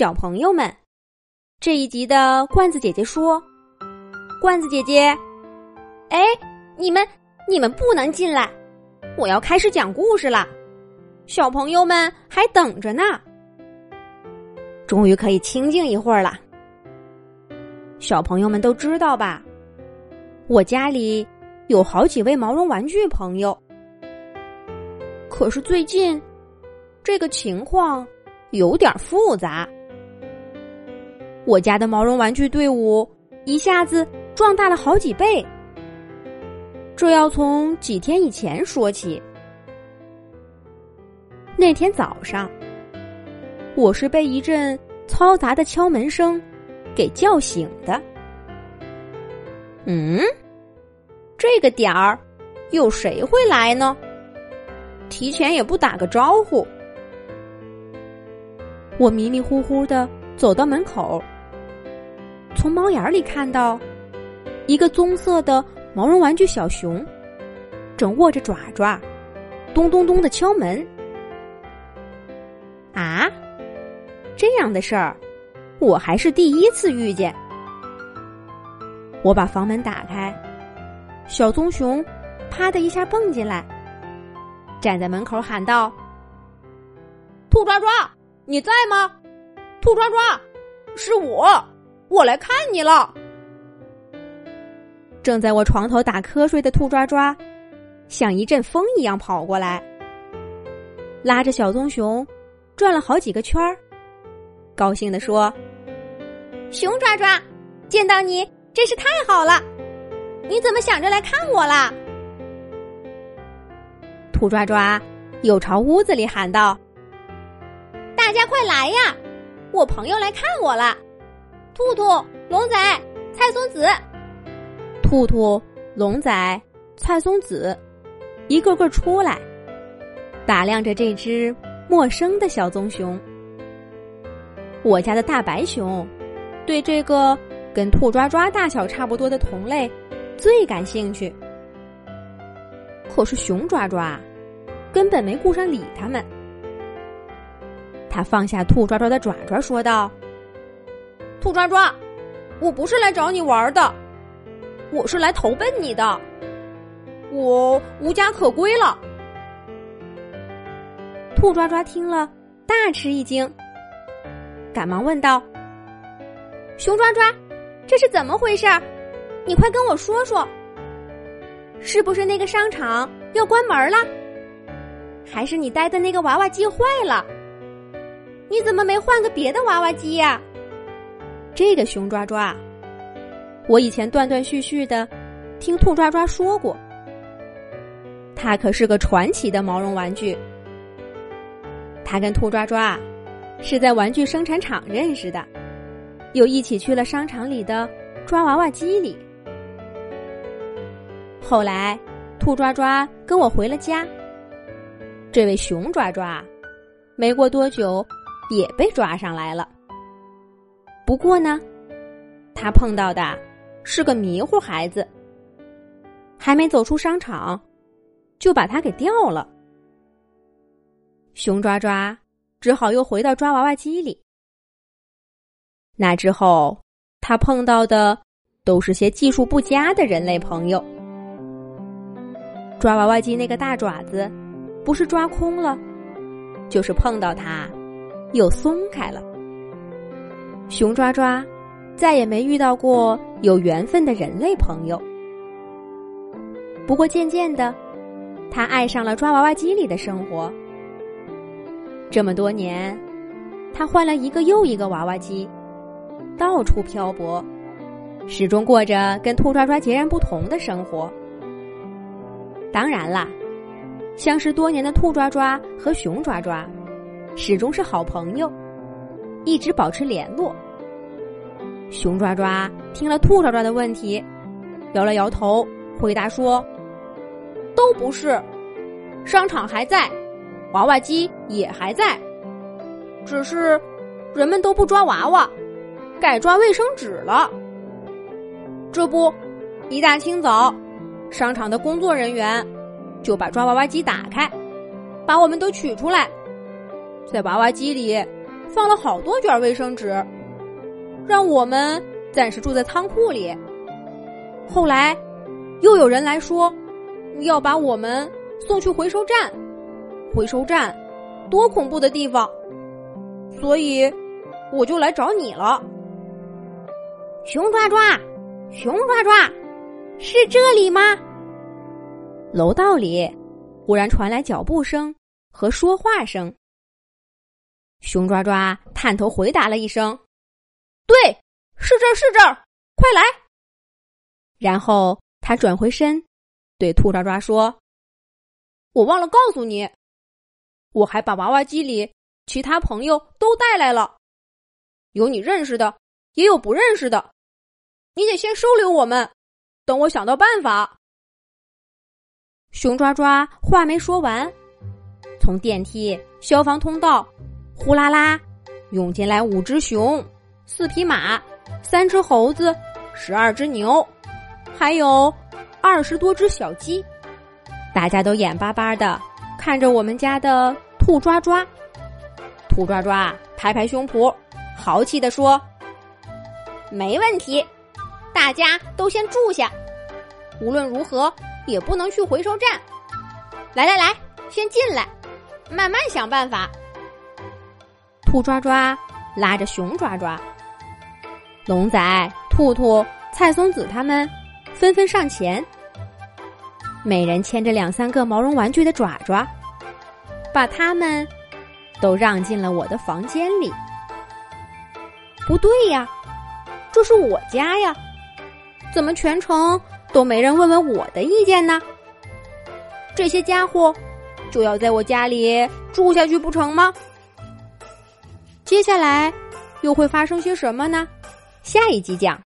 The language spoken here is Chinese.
小朋友们，这一集的罐子姐姐说：“罐子姐姐，哎，你们你们不能进来，我要开始讲故事了，小朋友们还等着呢。终于可以清静一会儿了。小朋友们都知道吧？我家里有好几位毛绒玩具朋友，可是最近这个情况有点复杂。”我家的毛绒玩具队伍一下子壮大了好几倍。这要从几天以前说起。那天早上，我是被一阵嘈杂的敲门声给叫醒的。嗯，这个点儿有谁会来呢？提前也不打个招呼。我迷迷糊糊的走到门口。从猫眼里看到，一个棕色的毛绒玩具小熊，正握着爪爪，咚咚咚的敲门。啊，这样的事儿，我还是第一次遇见。我把房门打开，小棕熊啪的一下蹦进来，站在门口喊道：“兔抓抓，你在吗？兔抓抓，是我。”我来看你了。正在我床头打瞌睡的兔抓抓，像一阵风一样跑过来，拉着小棕熊转了好几个圈儿，高兴的说：“熊抓抓，见到你真是太好了！你怎么想着来看我啦？”兔抓抓又朝屋子里喊道：“大家快来呀！我朋友来看我了。”兔兔、龙仔、菜松子，兔兔、龙仔、菜松子，一个个出来，打量着这只陌生的小棕熊。我家的大白熊对这个跟兔抓抓大小差不多的同类最感兴趣，可是熊抓抓根本没顾上理他们。放下兔抓抓的爪爪，说道。兔抓抓，我不是来找你玩的，我是来投奔你的。我无家可归了。兔抓抓听了，大吃一惊，赶忙问道：“熊抓抓，这是怎么回事？你快跟我说说，是不是那个商场要关门了？还是你带的那个娃娃机坏了？你怎么没换个别的娃娃机呀？”这个熊抓抓，我以前断断续续的听兔抓抓说过，它可是个传奇的毛绒玩具。他跟兔抓抓是在玩具生产厂认识的，又一起去了商场里的抓娃娃机里。后来，兔抓抓跟我回了家，这位熊抓抓没过多久也被抓上来了。不过呢，他碰到的是个迷糊孩子，还没走出商场，就把他给掉了。熊抓抓只好又回到抓娃娃机里。那之后，他碰到的都是些技术不佳的人类朋友。抓娃娃机那个大爪子，不是抓空了，就是碰到它，又松开了。熊抓抓再也没遇到过有缘分的人类朋友。不过渐渐的，他爱上了抓娃娃机里的生活。这么多年，他换了一个又一个娃娃机，到处漂泊，始终过着跟兔抓抓截然不同的生活。当然啦，相识多年的兔抓抓和熊抓抓，始终是好朋友。一直保持联络。熊抓抓听了兔抓抓的问题，摇了摇头，回答说：“都不是，商场还在，娃娃机也还在，只是人们都不抓娃娃，改抓卫生纸了。这不，一大清早，商场的工作人员就把抓娃娃机打开，把我们都取出来，在娃娃机里。”放了好多卷卫生纸，让我们暂时住在仓库里。后来，又有人来说要把我们送去回收站。回收站，多恐怖的地方！所以，我就来找你了。熊抓抓，熊抓抓，是这里吗？楼道里忽然传来脚步声和说话声。熊抓抓探头回答了一声：“对，是这儿，是这儿，快来！”然后他转回身，对兔抓抓说：“我忘了告诉你，我还把娃娃机里其他朋友都带来了，有你认识的，也有不认识的。你得先收留我们，等我想到办法。”熊抓抓话没说完，从电梯、消防通道，呼啦啦涌进来五只熊、四匹马、三只猴子、十二只牛。还有二十多只小鸡，大家都眼巴巴的看着我们家的兔抓抓。兔抓抓拍拍胸脯，豪气的说：“没问题，大家都先住下。无论如何也不能去回收站。来来来，先进来，慢慢想办法。”兔抓抓拉着熊抓抓，龙仔、兔兔、蔡松子他们。纷纷上前，每人牵着两三个毛绒玩具的爪爪，把他们都让进了我的房间里。不对呀，这是我家呀，怎么全程都没人问问我的意见呢？这些家伙就要在我家里住下去不成吗？接下来又会发生些什么呢？下一集讲。